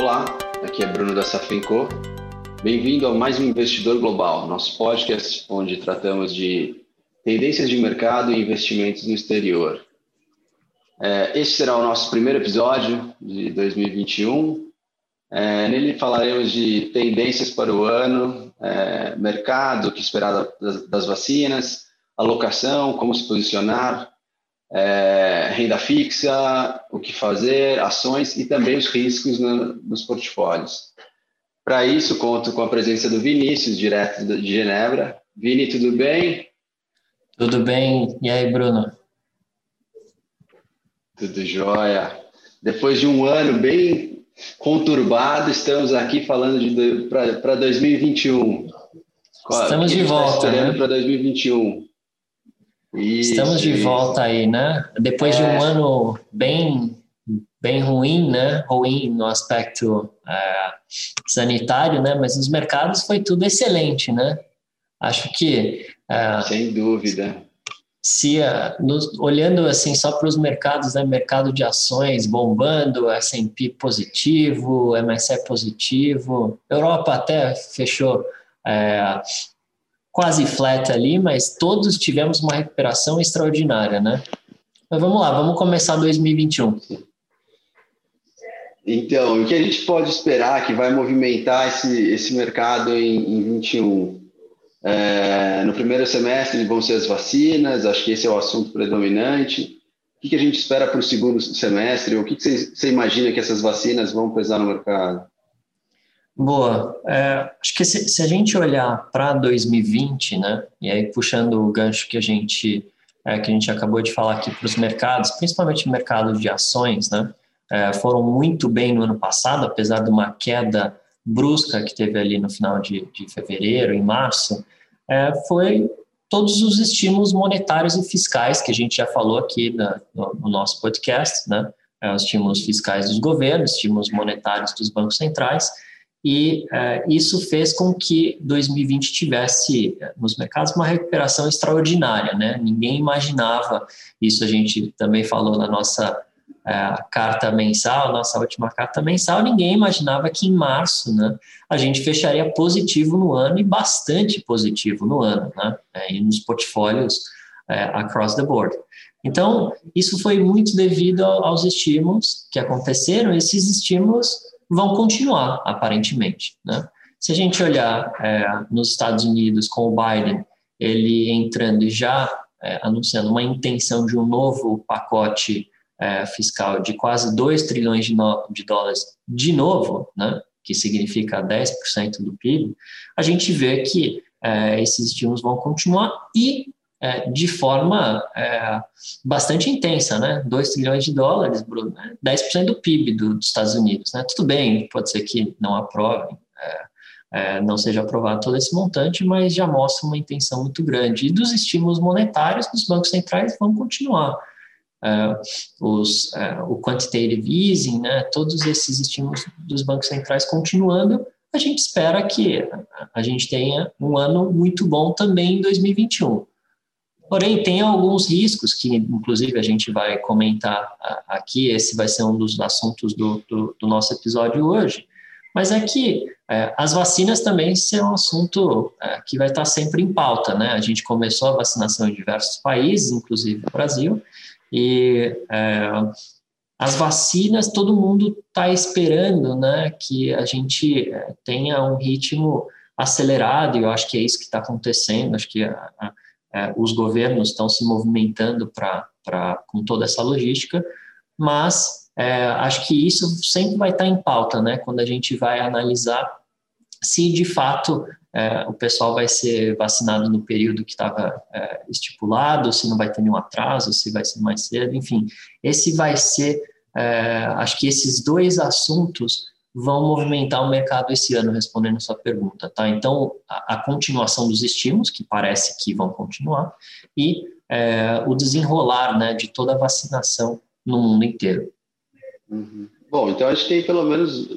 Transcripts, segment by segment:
Olá, aqui é Bruno da Safenco. Bem-vindo a mais um Investidor Global, nosso podcast onde tratamos de tendências de mercado e investimentos no exterior. É, este será o nosso primeiro episódio de 2021. É, nele falaremos de tendências para o ano, é, mercado, o que esperar das, das vacinas, alocação, como se posicionar, é, renda fixa, o que fazer, ações e também os riscos no, nos portfólios. Para isso, conto com a presença do Vinícius, direto de Genebra. Vini, tudo bem? Tudo bem. E aí, Bruno? Tudo jóia. Depois de um ano bem conturbado, estamos aqui falando para 2021. Estamos de volta. Né? Para 2021. Isso, Estamos de volta aí, né? Depois é. de um é. ano bem bem ruim, né? Ruim no aspecto é, sanitário, né? Mas nos mercados foi tudo excelente, né? Acho que é, sem dúvida. Se é, nos, olhando assim só para os mercados, né? Mercado de ações bombando, S&P positivo, MSCI positivo, Europa até fechou é, quase flat ali, mas todos tivemos uma recuperação extraordinária, né? Mas vamos lá, vamos começar 2021. Então, o que a gente pode esperar que vai movimentar esse, esse mercado em, em 21? É, no primeiro semestre vão ser as vacinas, acho que esse é o assunto predominante. O que, a gente espera para o segundo semestre? O que, você imagina que essas vacinas vão pesar no mercado? Boa. É, acho que se, se, a gente olhar para 2020, né, e aí puxando o gancho que a gente é, que a gente acabou de falar aqui para os mercados, principalmente o mercado de ações, né, é, foram muito bem no ano passado, apesar de uma queda brusca que teve ali no final de, de fevereiro, em março, é, foi todos os estímulos monetários e fiscais que a gente já falou aqui na, no, no, nosso podcast, né, é, os estímulos fiscais dos governos, estímulos monetários dos bancos centrais, e é, isso fez com que 2020 tivesse é, nos mercados uma recuperação extraordinária, né? Ninguém imaginava isso. A gente também falou na nossa é, carta mensal, nossa última carta mensal. Ninguém imaginava que em março, né, a gente fecharia positivo no ano e bastante positivo no ano, né? E nos portfólios é, across the board. Então, isso foi muito devido aos estímulos que aconteceram. Esses estímulos vão continuar, aparentemente. Né? Se a gente olhar é, nos Estados Unidos com o Biden, ele entrando e já é, anunciando uma intenção de um novo pacote é, fiscal de quase 2 trilhões de, de dólares de novo, né, que significa 10% do PIB, a gente vê que é, esses estímulos vão continuar e é, de forma é, bastante intensa, né? 2 trilhões de dólares, Bruno, né? 10% do PIB do, dos Estados Unidos, né? Tudo bem, pode ser que não aprovem, é, é, não seja aprovado todo esse montante, mas já mostra uma intenção muito grande. E dos estímulos monetários dos bancos centrais vão continuar. É, os, é, o quantitative easing, né? Todos esses estímulos dos bancos centrais continuando, a gente espera que a gente tenha um ano muito bom também em 2021. Porém, tem alguns riscos que, inclusive, a gente vai comentar aqui. Esse vai ser um dos assuntos do, do, do nosso episódio hoje. Mas é que é, as vacinas também são um assunto é, que vai estar sempre em pauta, né? A gente começou a vacinação em diversos países, inclusive no Brasil, e é, as vacinas todo mundo está esperando, né? Que a gente é, tenha um ritmo acelerado. E eu acho que é isso que está acontecendo. Acho que a, a é, os governos estão se movimentando para com toda essa logística, mas é, acho que isso sempre vai estar em pauta, né? Quando a gente vai analisar se de fato é, o pessoal vai ser vacinado no período que estava é, estipulado, se não vai ter nenhum atraso, se vai ser mais cedo, enfim, esse vai ser, é, acho que esses dois assuntos vão movimentar o mercado esse ano, respondendo a sua pergunta, tá? Então, a, a continuação dos estímulos, que parece que vão continuar, e é, o desenrolar, né, de toda a vacinação no mundo inteiro. Uhum. Bom, então a gente tem pelo menos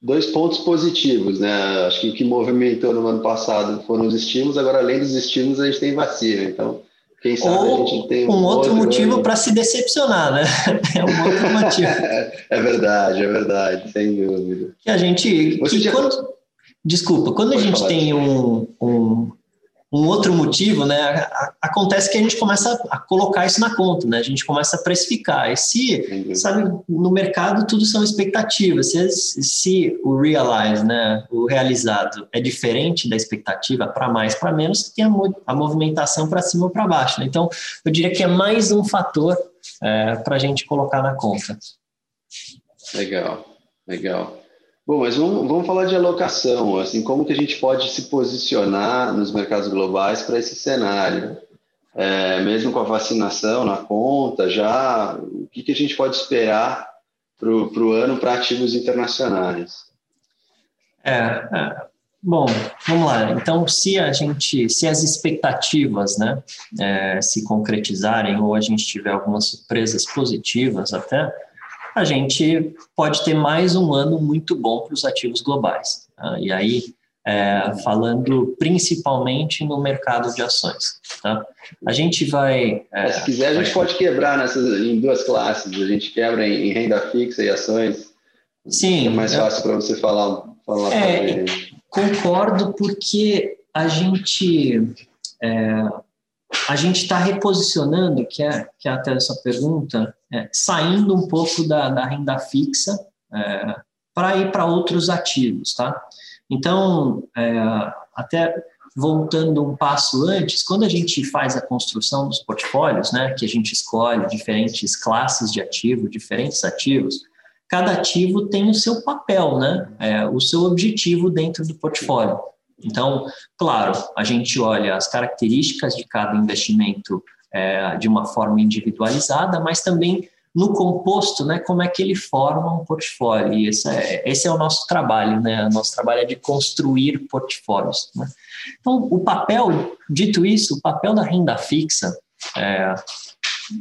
dois pontos positivos, né? Acho que o que movimentou no ano passado foram os estímulos, agora além dos estímulos a gente tem vacina, então Quem sabe Ou a gente tem um, um outro, outro motivo para se decepcionar, né? É um outro motivo. é verdade, é verdade, sem dúvida. Que a gente. Que já... quando, desculpa, quando Pode a gente tem um, um, um outro motivo, né, acontece que a gente começa a colocar isso na conta, né, a gente começa a precificar. E se, sabe, no mercado tudo são expectativas. Se, se o realize, né, o realizado é diferente da expectativa para mais, para menos, tem a, a movimentação para cima ou para baixo. Né? Então, eu diria que é mais um fator é, para a gente colocar na conta. Legal, legal. Bom, mas vamos, vamos falar de alocação, assim, como que a gente pode se posicionar nos mercados globais para esse cenário? É, mesmo com a vacinação na conta, já o que, que a gente pode esperar para o ano para ativos internacionais? É, é, bom, vamos lá. Então, se a gente, se as expectativas, né, é, se concretizarem ou a gente tiver algumas surpresas positivas até, a gente pode ter mais um ano muito bom para os ativos globais. Tá? E aí, é, falando principalmente no mercado de ações. Tá? A gente vai. É, se quiser, a gente vai... pode quebrar nessas, em duas classes. A gente quebra em, em renda fixa e ações. Sim. É mais fácil para você falar. falar é, concordo, porque a gente. É, a gente está reposicionando, que é, que é até essa pergunta, é, saindo um pouco da, da renda fixa é, para ir para outros ativos, tá? Então, é, até voltando um passo antes, quando a gente faz a construção dos portfólios, né, que a gente escolhe diferentes classes de ativo, diferentes ativos, cada ativo tem o seu papel, né, é, o seu objetivo dentro do portfólio. Então, claro, a gente olha as características de cada investimento é, de uma forma individualizada, mas também no composto, né, como é que ele forma um portfólio. E esse é, esse é o nosso trabalho, né? O nosso trabalho é de construir portfólios. Né? Então, o papel, dito isso, o papel da renda fixa, é,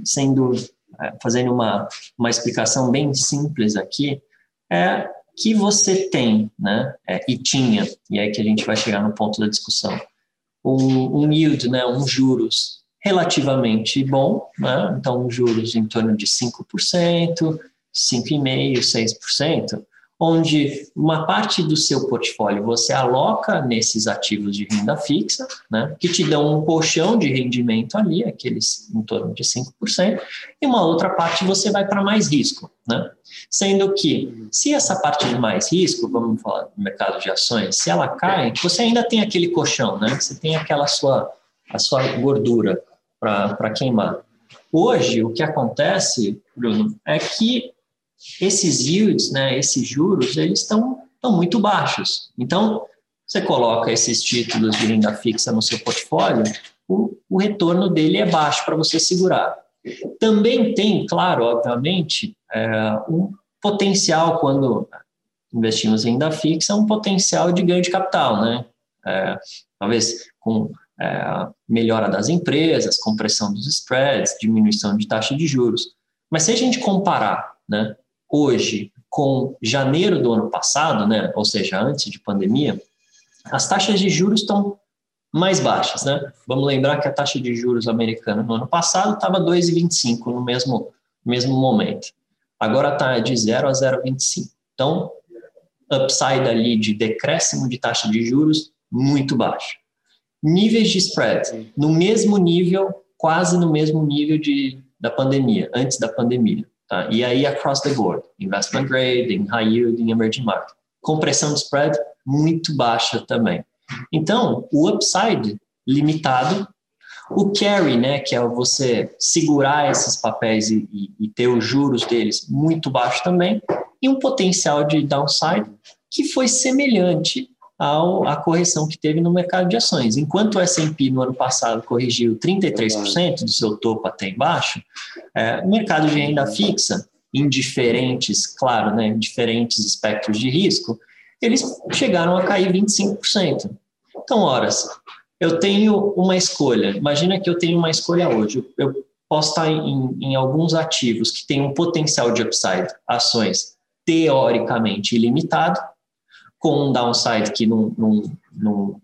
sendo é, fazendo uma, uma explicação bem simples aqui, é que você tem, né, é, e tinha, e é que a gente vai chegar no ponto da discussão, um, um yield, né, um juros relativamente bom, né, então juros em torno de 5%, 5,5%, 6%, onde uma parte do seu portfólio você aloca nesses ativos de renda fixa, né, que te dão um colchão de rendimento ali, aqueles em torno de 5%, e uma outra parte você vai para mais risco. Né? Sendo que, se essa parte de mais risco, vamos falar do mercado de ações, se ela cai, você ainda tem aquele colchão, né? você tem aquela sua, a sua gordura para queimar. Hoje, o que acontece, Bruno, é que esses yields, né, esses juros, eles estão muito baixos. Então, você coloca esses títulos de renda fixa no seu portfólio, o, o retorno dele é baixo para você segurar. Também tem, claro, obviamente, é, um potencial quando investimos em renda fixa, um potencial de ganho de capital, né? É, talvez com é, melhora das empresas, compressão dos spreads, diminuição de taxa de juros. Mas se a gente comparar, né, hoje com janeiro do ano passado, né, ou seja, antes de pandemia, as taxas de juros estão mais baixas, né? Vamos lembrar que a taxa de juros americana no ano passado estava 2,25 no mesmo, mesmo momento. Agora está de 0 a 0,25. Então, upside ali de decréscimo de taxa de juros muito baixo. Níveis de spread no mesmo nível, quase no mesmo nível de, da pandemia, antes da pandemia. Tá? E aí across the board, investment grade, em high yield, em emerging market. Compressão de spread muito baixa também. Então, o upside limitado, o carry, né, que é você segurar esses papéis e, e, e ter os juros deles muito baixo também, e um potencial de downside que foi semelhante ao, à correção que teve no mercado de ações. Enquanto o S&P no ano passado corrigiu 33% do seu topo até embaixo, é, o mercado de renda fixa, em diferentes, claro, né, diferentes espectros de risco, eles chegaram a cair 25%. Então, horas, eu tenho uma escolha. Imagina que eu tenho uma escolha hoje. Eu posso estar em, em alguns ativos que têm um potencial de upside, ações teoricamente ilimitado, com um downside que num, num, num,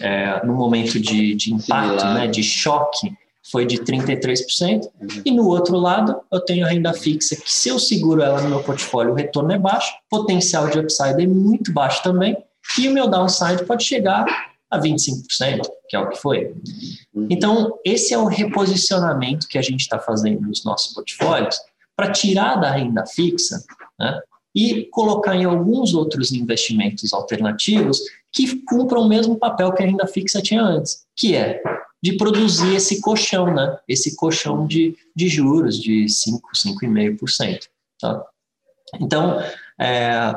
é, num momento de, de impacto, né, de choque, foi de 33%, e no outro lado eu tenho a renda fixa, que se eu seguro ela no meu portfólio, o retorno é baixo, potencial de upside é muito baixo também, e o meu downside pode chegar a 25%, que é o que foi. Então, esse é o reposicionamento que a gente está fazendo nos nossos portfólios para tirar da renda fixa né, e colocar em alguns outros investimentos alternativos que cumpram o mesmo papel que a renda fixa tinha antes, que é de produzir esse colchão, né? Esse colchão de, de juros de 5, 5,5%. Tá? Então, é,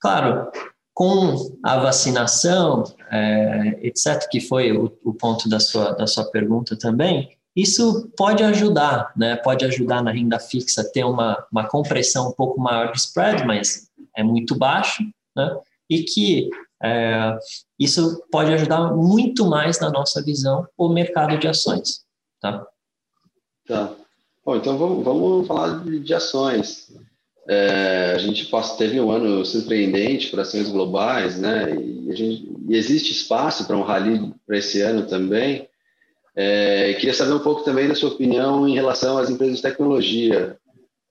claro, com a vacinação, é, etc., que foi o, o, ponto da sua, da sua pergunta também, isso pode ajudar, né? Pode ajudar na renda fixa ter uma, uma compressão um pouco maior de spread, mas é muito baixo, né? E que é, isso pode ajudar muito mais na nossa visão o mercado de ações, tá? Tá. Bom, então vamos, vamos falar de, de ações. É, a gente passa, teve um ano surpreendente para ações globais, né? E, gente, e existe espaço para um rally para esse ano também. É, queria saber um pouco também da sua opinião em relação às empresas de tecnologia.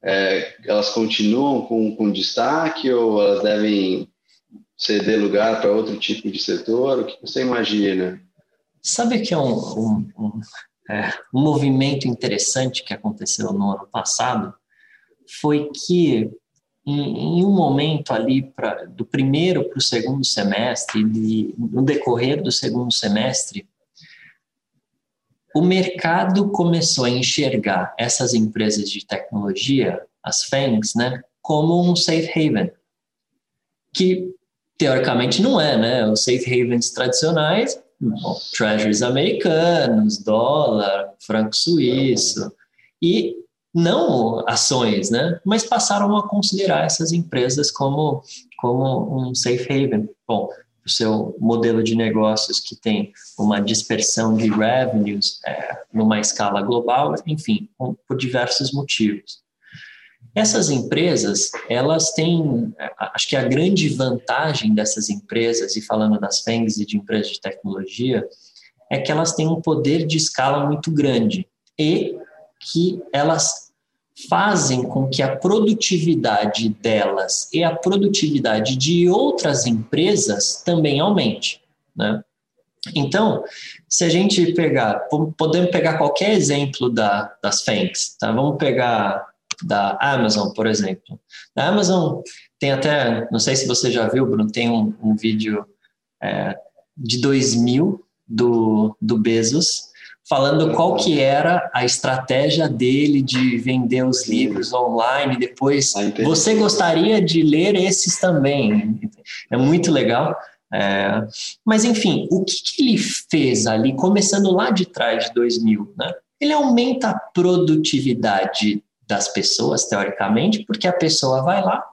É, elas continuam com, com destaque ou elas devem ceder lugar para outro tipo de setor? O que você imagina? Sabe que é um, um, um, é, um movimento interessante que aconteceu no ano passado? Foi que em, um momento ali pra, do primeiro para o segundo semestre, de, no decorrer do segundo semestre, o mercado começou a enxergar essas empresas de tecnologia, as FANGs, né, como um safe haven, que teoricamente não é, né? Os safe havens tradicionais, bom, treasuries americanos, dólar, franco suíço e não ações, né? Mas passaram a considerar essas empresas como como um safe haven. Bom, o seu modelo de negócios que tem uma dispersão de revenues é, numa escala global, enfim, por diversos motivos. Essas empresas, elas têm, acho que a grande vantagem dessas empresas, e falando das FENGs e de empresas de tecnologia, é que elas têm um poder de escala muito grande e que elas fazem com que a produtividade delas e a produtividade de outras empresas também aumente, né? Então, se a gente pegar, podemos pegar qualquer exemplo da, das FENGs, tá? Vamos pegar da Amazon, por exemplo. Na Amazon tem até, não sei se você já viu, Bruno, tem um, um vídeo é, de 2000 do, do Bezos falando qual que era a estratégia dele de vender os livros online depois ah, você gostaria de ler esses também? É muito legal. É, mas enfim o que, que, ele fez ali começando lá de trás de 2000 né? Ele aumenta a produtividade das pessoas, teoricamente, porque a pessoa vai lá,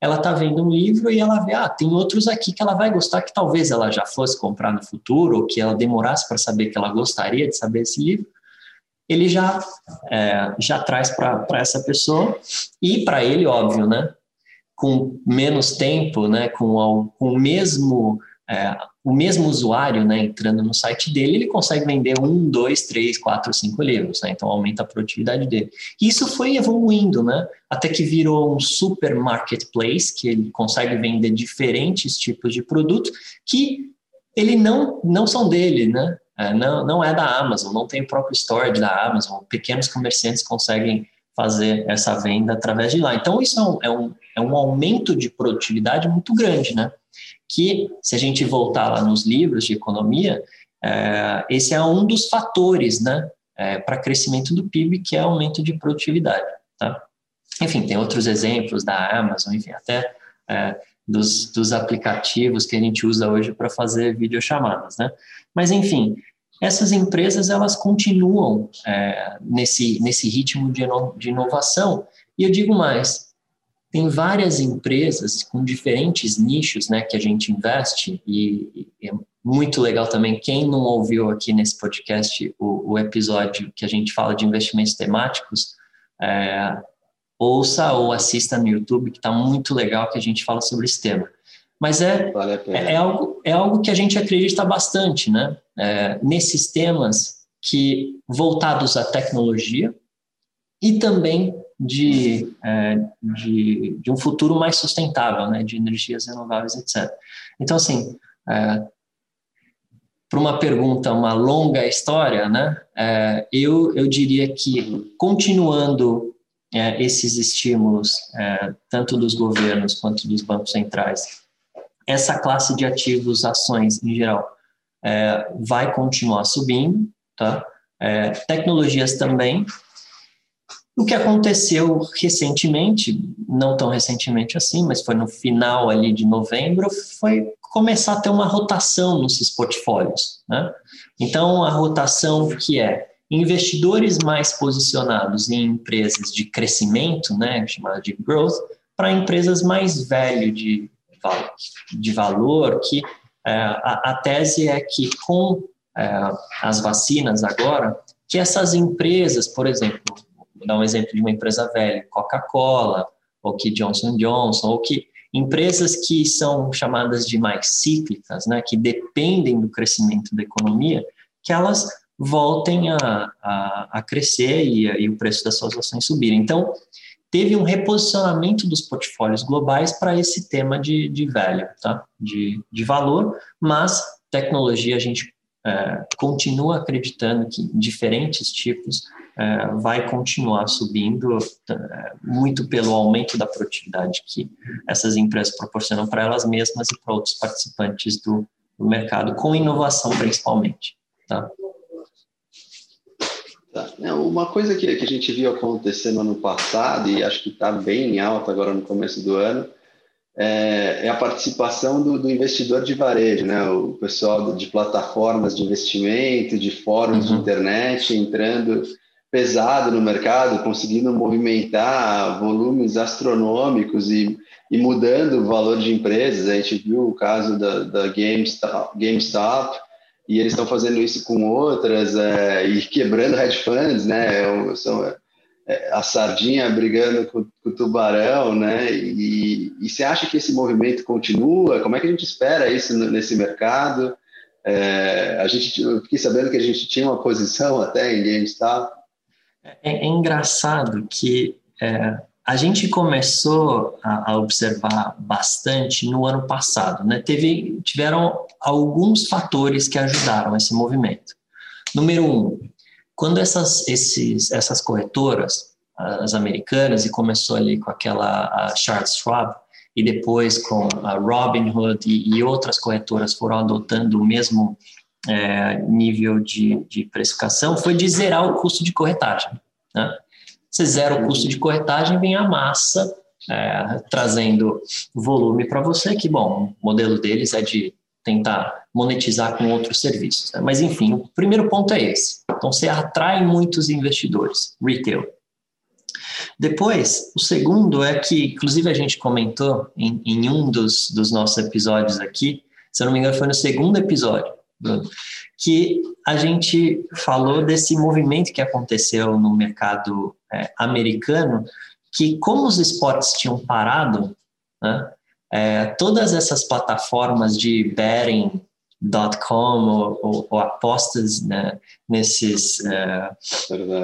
ela está vendo um livro e ela vê, ah, tem outros aqui que ela vai gostar, que talvez ela já fosse comprar no futuro, ou que ela demorasse para saber que ela gostaria de saber esse livro. Ele já, é, já traz para essa pessoa, e para ele, óbvio, né? Com menos tempo, né? Com, com o mesmo é, o mesmo usuário, né, entrando no site dele, ele consegue vender um, dois, três, quatro, cinco livros, né, então aumenta a produtividade dele. E isso foi evoluindo, né, até que virou um super marketplace, que ele consegue vender diferentes tipos de produtos que ele não, não são dele, né, é, não, não é da Amazon, não tem o próprio storage da Amazon, pequenos comerciantes conseguem fazer essa venda através de lá. Então, isso é um, é um, é um aumento de produtividade muito grande, né? Que, se a gente voltar lá nos livros de economia, é, esse é um dos fatores né, é, para crescimento do PIB, que é aumento de produtividade. Tá? Enfim, tem outros exemplos da Amazon, enfim, até é, dos, dos aplicativos que a gente usa hoje para fazer videochamadas. Né? Mas, enfim, essas empresas elas continuam é, nesse, nesse ritmo de, de inovação. E eu digo mais, tem várias empresas com diferentes nichos né, que a gente investe e, e é muito legal também. Quem não ouviu aqui nesse podcast o, o episódio que a gente fala de investimentos temáticos, é, ouça ou assista no YouTube, que está muito legal que a gente fala sobre esse tema. Mas é, vale é, é, algo, é algo que a gente acredita bastante, né? É, nesses temas que voltados à tecnologia e também de, é, de, de, um futuro mais sustentável, né, de energias renováveis, etc. Então, assim, é, para uma pergunta, uma longa história, né, é, eu, eu diria que continuando é, esses estímulos, é, tanto dos governos quanto dos bancos centrais, essa classe de ativos, ações em geral, é, vai continuar subindo, tá? Tecnologias também. O que aconteceu recentemente, não tão recentemente assim, mas foi no final ali de novembro, foi começar a ter uma rotação nesses portfólios. Né? Então, a rotação que é investidores mais posicionados em empresas de crescimento, né, chamada de growth, para empresas mais velho de, de valor, que é, a, a, tese é que com é, as vacinas agora, que essas empresas, por exemplo, vou dar um exemplo de uma empresa velha, Coca-Cola, ou que Johnson Johnson, ou que empresas que são chamadas de mais cíclicas, né, que dependem do crescimento da economia, que elas voltem a, a, a crescer e, e, o preço das suas ações subir. Então, teve um reposicionamento dos portfólios globais para esse tema de, de velho, tá? de, de valor, mas tecnologia a gente é, continua acreditando que diferentes tipos vai continuar subindo é, muito pelo aumento da produtividade que essas empresas proporcionam para elas mesmas e para outros participantes do, do mercado, com inovação principalmente. Tá? Tá. É, uma coisa que, que a gente viu acontecer no ano passado, e acho que está bem alta agora no começo do ano, é, é a participação do, do, investidor de varejo, né? o pessoal de plataformas de investimento, de fóruns uhum. de internet, entrando pesado no mercado, conseguindo movimentar volumes astronômicos e, e mudando o valor de empresas. A gente viu o caso da, da GameStop, GameStop e eles estão fazendo isso com outras é, e quebrando hedge funds, né? É são, é, a sardinha brigando com, com, o tubarão, né? E, e você acha que esse movimento continua? Como é que a gente espera isso nesse mercado? É, a gente, eu fiquei sabendo que a gente tinha uma posição até em GameStop. É, é engraçado que é, a gente começou a, a, observar bastante no ano passado, né? Teve, tiveram alguns fatores que ajudaram esse movimento. Número um, quando essas, esses, essas corretoras, as americanas, e começou ali com aquela Charles Schwab, e depois com a Robinhood e, e outras corretoras foram adotando o mesmo é, nível de, de precificação, foi de zerar o custo de corretagem. Né? Você zera o custo de corretagem, vem a massa é, trazendo volume para você, que, bom, o modelo deles é de tentar monetizar com outros serviços. Né? Mas, enfim, o primeiro ponto é esse. Então, você atrai muitos investidores, retail. Depois, o segundo é que, inclusive, a gente comentou em, em um dos, dos nossos episódios aqui, se eu não me engano, foi no segundo episódio, que a gente falou desse movimento que aconteceu no mercado é, americano, que como os esportes tinham parado, né, é, todas essas plataformas de betting .com ou, ou, ou, apostas né, nesses é,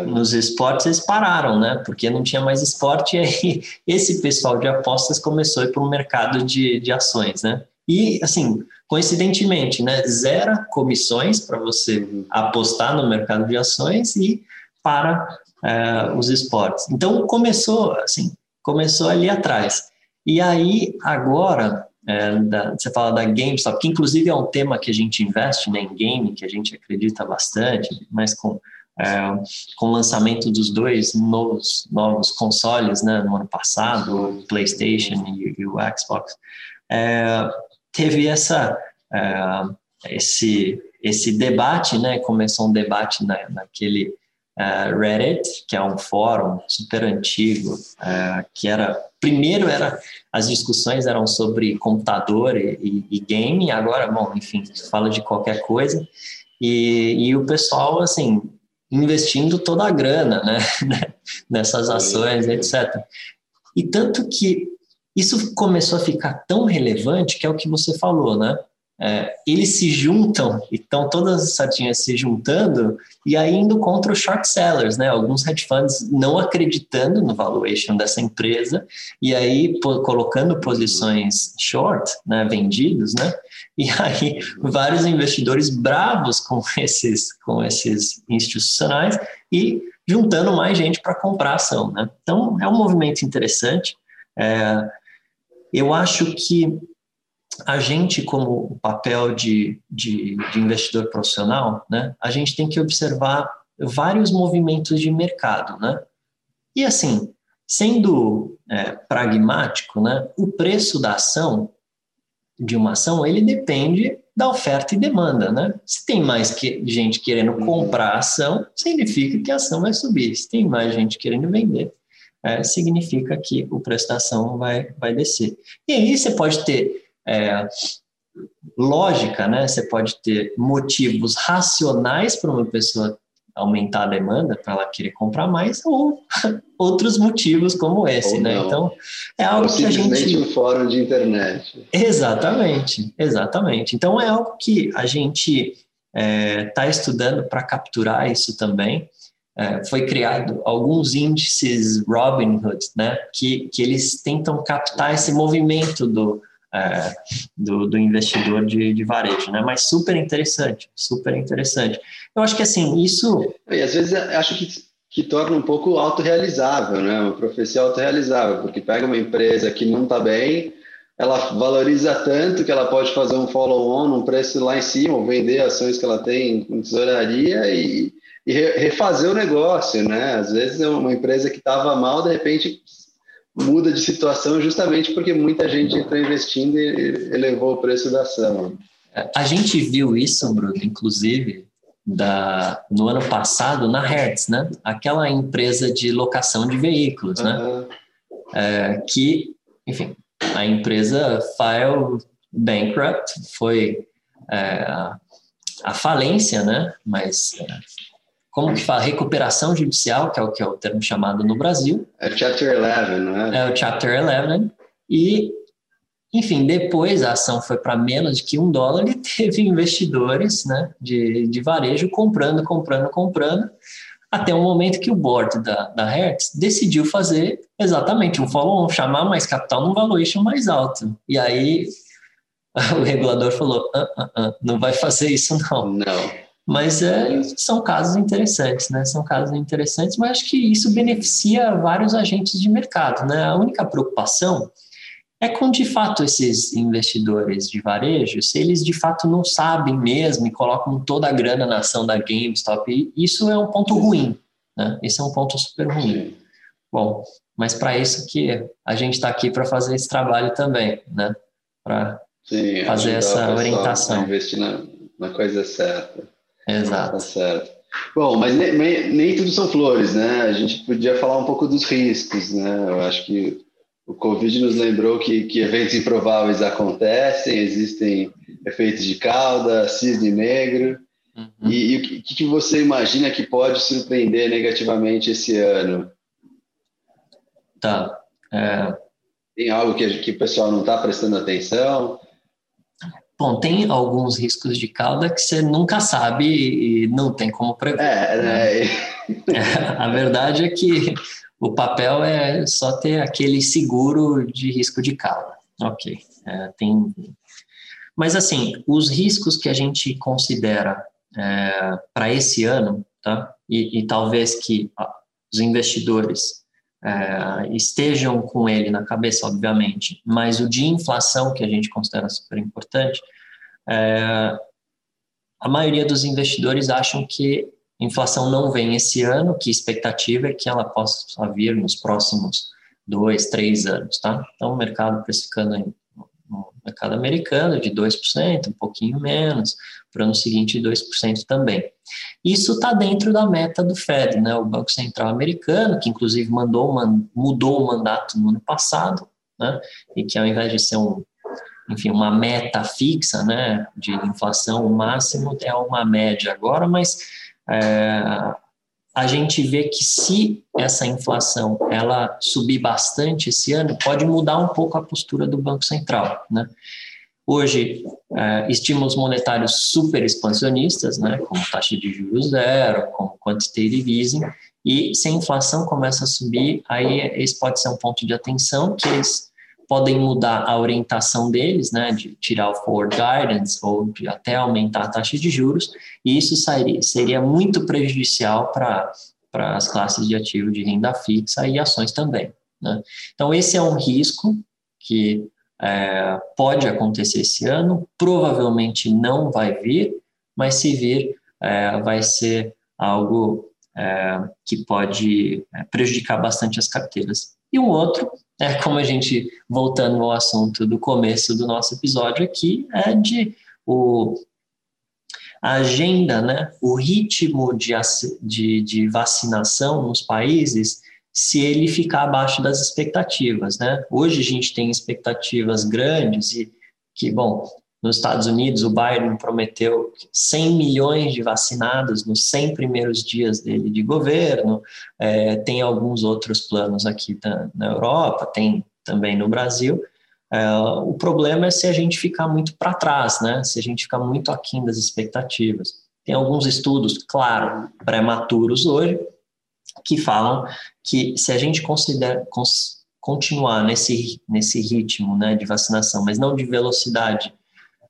nos esportes eles pararam, né? Porque não tinha mais esporte e aí esse pessoal de apostas começou a ir para o mercado de, de ações, né? E assim, coincidentemente, né, zera comissões para você uhum. apostar no mercado de ações e para é, os esportes. Então começou assim, começou ali atrás. E aí agora é, da, você fala da GameStop, que inclusive é um tema que a gente investe né, em game, que a gente acredita bastante, mas com é, com o lançamento dos dois novos, novos consoles né, no ano passado, o PlayStation e, e o Xbox, é, teve essa, é, esse, esse debate, né, começou um debate na, naquele uh, Reddit, que é um fórum super antigo, uh, que era primeiro era as discussões eram sobre computador e, e, e game, agora, bom, enfim, fala de qualquer coisa. E, e o pessoal assim investindo toda a grana, né, nessas ações, etc. E tanto que isso começou a ficar tão relevante que é o que você falou, né? é, eles se juntam, então todas as sardinhas se juntando e indo contra os short sellers, né? Alguns hedge funds não acreditando no valuation dessa empresa e aí pô, colocando posições short, né? Vendidos, né? E aí vários investidores bravos com esses, com esses institucionais e juntando mais gente para comprar ação, né? Então é um movimento interessante. É, eu acho que a gente, como papel de, de, de, investidor profissional, né, a gente tem que observar vários movimentos de mercado, né? E assim, sendo é, pragmático, né, o preço da ação de uma ação ele depende da oferta e demanda, né? Se tem mais que, gente querendo comprar a ação, significa que a ação vai subir. Se tem mais gente querendo vender, é, significa que o preço da ação vai, vai descer. E aí você pode ter é, lógica, né? Você pode ter motivos racionais para uma pessoa aumentar a demanda, para ela querer comprar mais, ou outros motivos como esse, ou né? Não. Então, é algo ou que a gente... um fórum de internet. Exatamente, exatamente. Então, é algo que a gente está é, tá estudando para capturar isso também. É, foi criado alguns índices Robinhood, né? Que, que eles tentam captar esse movimento do é, do, do, investidor de, de, varejo, né? Mas super interessante, super interessante. Eu acho que assim, isso. E às vezes acho que, que torna um pouco autorrealizável, né? Uma profecia autorrealizável, porque pega uma empresa que não está bem, ela valoriza tanto que ela pode fazer um follow-on num preço lá em cima, ou vender ações que ela tem em tesouraria e, e refazer o negócio, né? Às vezes é uma empresa que estava mal, de repente muda de situação justamente porque muita gente entrou investindo e elevou o preço da ação. A gente viu isso, Bruno, inclusive, da, no ano passado na Hertz, né? Aquela empresa de locação de veículos, né? Uhum. É, que, enfim, a empresa file bankrupt, foi é, a falência, né? Mas é, como que fala, recuperação judicial, que é o que é o termo chamado no Brasil. É Chapter 11, não é? É o Chapter 11. E, enfim, depois a ação foi para menos de que um dólar e teve investidores né, de, de varejo comprando, comprando, comprando, até o momento que o board da, da Hertz decidiu fazer exatamente um follow-on, chamar mais capital num valuation mais alto. E aí o regulador falou, ah, ah, ah, não vai fazer isso não. Não. Mas é, são casos interessantes, né? São casos interessantes, mas acho que isso beneficia vários agentes de mercado, né? A única preocupação é com, de fato, esses investidores de varejo, se eles de fato não sabem mesmo e colocam toda a grana na ação da GameStop, isso é um ponto ruim, né? Esse é um ponto super ruim. Bom, mas para isso que a gente está aqui para fazer esse trabalho também, né? Para fazer essa orientação. Investir na, na coisa certa. Exato. Tá certo. Bom, mas nem, nem, nem, tudo são flores, né? A gente podia falar um pouco dos riscos, né? Eu acho que o Covid nos lembrou que, que eventos improváveis acontecem, existem efeitos de cauda, cisne negro. Uhum. E, e, o que, que você imagina que pode surpreender negativamente esse ano? Tá. É... Tem algo que, que o pessoal não está prestando atenção? Bom, tem alguns riscos de cauda que você nunca sabe e não tem como prever. É, né? É. A verdade é que o papel é só ter aquele seguro de risco de cauda. Ok. É, tem... Mas, assim, os riscos que a gente considera é, para esse ano, tá? E, e talvez que os investidores é, estejam com ele na cabeça, obviamente, mas o de inflação, que a gente considera super importante, é, a maioria dos investidores acham que inflação não vem esse ano, que expectativa é que ela possa vir nos próximos dois, três anos, tá? Então, o mercado precificando no mercado americano de 2%, um pouquinho menos, para o ano seguinte 2% também. Isso está dentro da meta do Fed, né? o Banco Central americano, que inclusive mandou uma, mudou o mandato no ano passado, né? e que ao invés de ser um, enfim, uma meta fixa né, de inflação, máximo é uma média agora, mas é, a gente vê que se essa inflação ela subir bastante esse ano, pode mudar um pouco a postura do Banco Central, né? Hoje, é, estímulos monetários super expansionistas, né, como taxa de juros zero, como quantitative easing, e se a inflação começa a subir, aí esse pode ser um ponto de atenção, que eles podem mudar a orientação deles, né, de tirar o forward guidance ou de até aumentar a taxa de juros, e isso seria, seria muito prejudicial para as classes de ativo de renda fixa e ações também. Né? Então, esse é um risco que é, pode acontecer esse ano, provavelmente não vai vir, mas se vir, é, vai ser algo é, que pode é, prejudicar bastante as carteiras. E um outro, é como a gente, voltando ao assunto do começo do nosso episódio aqui, é de o, a agenda, né, o ritmo de, de, de vacinação nos países se ele ficar abaixo das expectativas, né? Hoje a gente tem expectativas grandes e que, bom, nos Estados Unidos o Biden prometeu 100 milhões de vacinados nos 100 primeiros dias dele de governo, é, tem alguns outros planos aqui da, na Europa, tem também no Brasil. É, o problema é se a gente ficar muito para trás, né? Se a gente ficar muito aquém das expectativas. Tem alguns estudos, claro, prematuros hoje, que falam que se a gente considera, cons, continuar nesse, nesse ritmo né, de vacinação, mas não de velocidade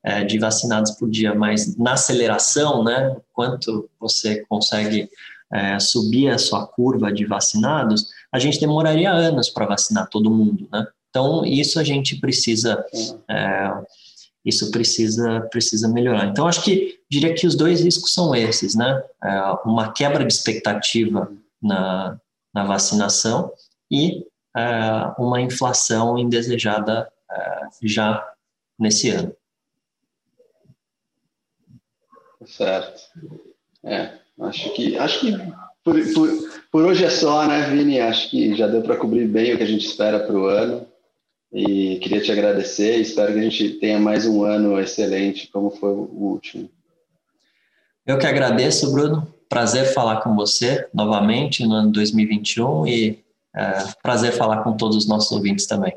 é, de vacinados por dia, mas na aceleração, né, quanto você consegue é, subir a sua curva de vacinados, a gente demoraria anos para vacinar todo mundo, né? Então, isso a gente precisa, é, isso precisa, precisa melhorar. Então, acho que diria que os dois riscos são esses, né? É, uma quebra de expectativa na, na vacinação e uh, uma inflação indesejada uh, já nesse ano. Certo. É, acho que acho que por, por, por hoje é só, né, Vini? Acho que já deu para cobrir bem o que a gente espera para o ano. E queria te agradecer. Espero que a gente tenha mais um ano excelente, como foi o último. Eu que agradeço, Bruno. Prazer falar com você novamente no ano 2021 e é, prazer falar com todos os nossos ouvintes também.